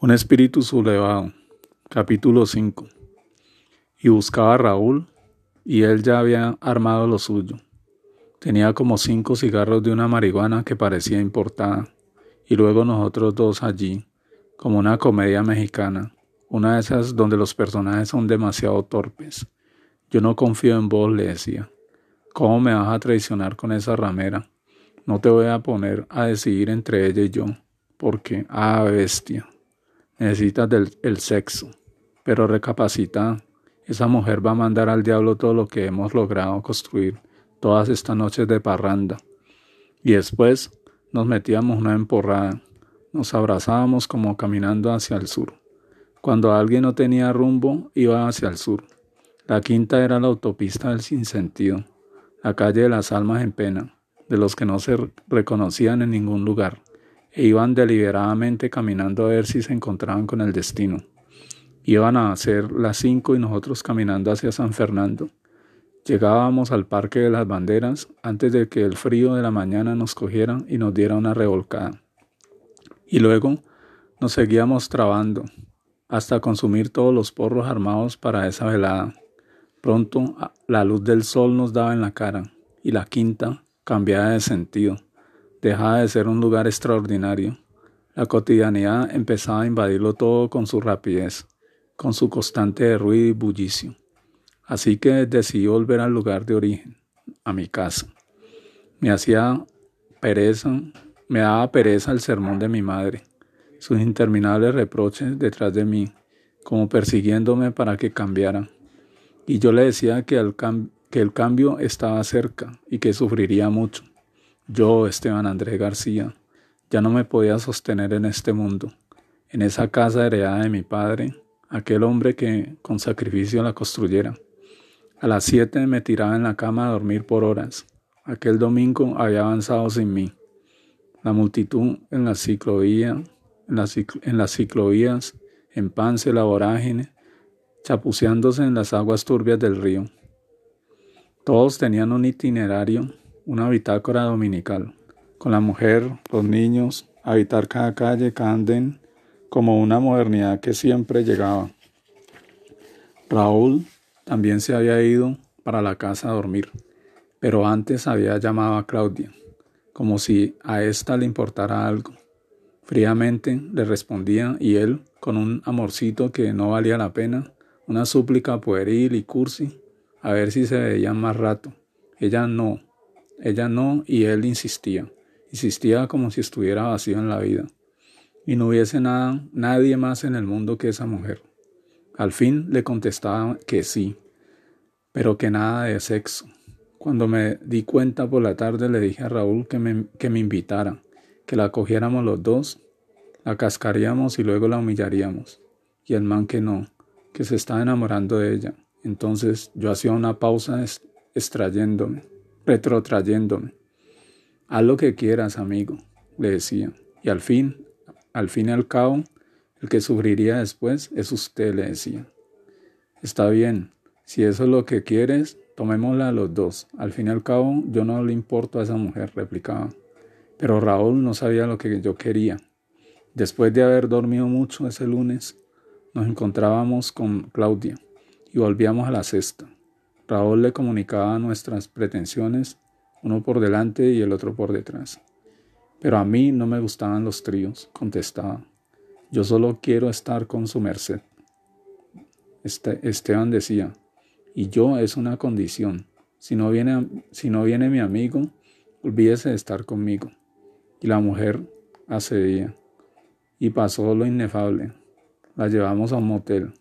Un espíritu sublevado. Capítulo 5. Y buscaba a Raúl, y él ya había armado lo suyo. Tenía como cinco cigarros de una marihuana que parecía importada, y luego nosotros dos allí, como una comedia mexicana, una de esas donde los personajes son demasiado torpes. Yo no confío en vos, le decía. ¿Cómo me vas a traicionar con esa ramera? No te voy a poner a decidir entre ella y yo, porque, ah, bestia necesitas del, el sexo, pero recapacita, esa mujer va a mandar al diablo todo lo que hemos logrado construir todas estas noches de parranda. Y después nos metíamos una emporrada, nos abrazábamos como caminando hacia el sur. Cuando alguien no tenía rumbo, iba hacia el sur. La quinta era la autopista del sinsentido, la calle de las almas en pena, de los que no se reconocían en ningún lugar e iban deliberadamente caminando a ver si se encontraban con el destino. Iban a ser las cinco y nosotros caminando hacia San Fernando. Llegábamos al Parque de las Banderas antes de que el frío de la mañana nos cogiera y nos diera una revolcada. Y luego nos seguíamos trabando hasta consumir todos los porros armados para esa velada. Pronto la luz del sol nos daba en la cara y la quinta cambiaba de sentido dejaba de ser un lugar extraordinario. La cotidianidad empezaba a invadirlo todo con su rapidez, con su constante ruido y bullicio. Así que decidí volver al lugar de origen, a mi casa. Me hacía pereza, me daba pereza el sermón de mi madre, sus interminables reproches detrás de mí, como persiguiéndome para que cambiara. Y yo le decía que que el cambio estaba cerca y que sufriría mucho. Yo, Esteban Andrés García, ya no me podía sostener en este mundo, en esa casa heredada de mi padre, aquel hombre que con sacrificio la construyera. A las siete me tiraba en la cama a dormir por horas. Aquel domingo había avanzado sin mí. La multitud en la ciclovía, en, las ciclovías, en pance la vorágine, chapuceándose en las aguas turbias del río. Todos tenían un itinerario una bitácora dominical, con la mujer, los niños, habitar cada calle, cada andén, como una modernidad que siempre llegaba. Raúl también se había ido para la casa a dormir, pero antes había llamado a Claudia, como si a ésta le importara algo. Fríamente le respondía y él, con un amorcito que no valía la pena, una súplica pueril y cursi, a ver si se veían más rato. Ella no, ella no y él insistía. Insistía como si estuviera vacío en la vida. Y no hubiese nada, nadie más en el mundo que esa mujer. Al fin le contestaba que sí, pero que nada de sexo. Cuando me di cuenta por la tarde le dije a Raúl que me, que me invitara, que la cogiéramos los dos, la cascaríamos y luego la humillaríamos. Y el man que no, que se estaba enamorando de ella. Entonces yo hacía una pausa extrayéndome retrotrayéndome. Haz lo que quieras, amigo, le decía. Y al fin, al fin y al cabo, el que sufriría después es usted, le decía. Está bien, si eso es lo que quieres, tomémosla los dos. Al fin y al cabo, yo no le importo a esa mujer, replicaba. Pero Raúl no sabía lo que yo quería. Después de haber dormido mucho ese lunes, nos encontrábamos con Claudia y volvíamos a la cesta. Raúl le comunicaba nuestras pretensiones, uno por delante y el otro por detrás. Pero a mí no me gustaban los tríos, contestaba. Yo solo quiero estar con su merced. Este, Esteban decía, y yo es una condición. Si no, viene, si no viene mi amigo, olvídese de estar conmigo. Y la mujer accedía. Y pasó lo inefable. La llevamos a un motel.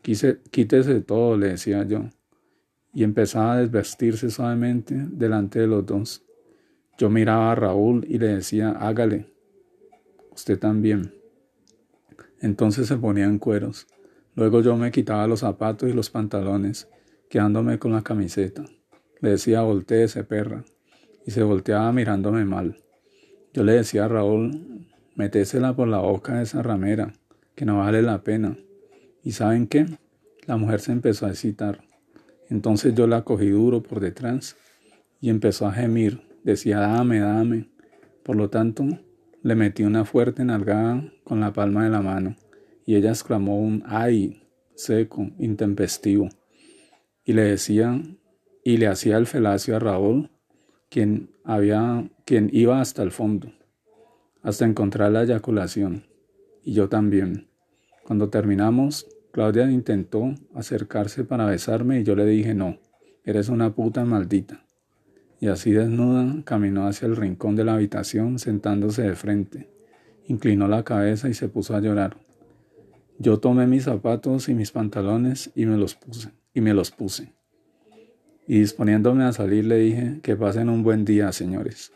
Quise, quítese todo, le decía yo y empezaba a desvestirse suavemente delante de los dos. Yo miraba a Raúl y le decía, hágale, usted también. Entonces se ponía en cueros. Luego yo me quitaba los zapatos y los pantalones, quedándome con la camiseta. Le decía, volteese, perra, y se volteaba mirándome mal. Yo le decía a Raúl, metésela por la boca de esa ramera, que no vale la pena. ¿Y saben qué? La mujer se empezó a excitar. Entonces yo la cogí duro por detrás y empezó a gemir. Decía, dame, dame. Por lo tanto, le metí una fuerte nalgada con la palma de la mano y ella exclamó un ay seco, intempestivo, y le decía y le hacía el felacio a Raúl, quien había quien iba hasta el fondo, hasta encontrar la eyaculación, y yo también. Cuando terminamos, Claudia intentó acercarse para besarme y yo le dije no, eres una puta maldita. Y así desnuda caminó hacia el rincón de la habitación sentándose de frente, inclinó la cabeza y se puso a llorar. Yo tomé mis zapatos y mis pantalones y me los puse, y me los puse. Y disponiéndome a salir le dije que pasen un buen día, señores.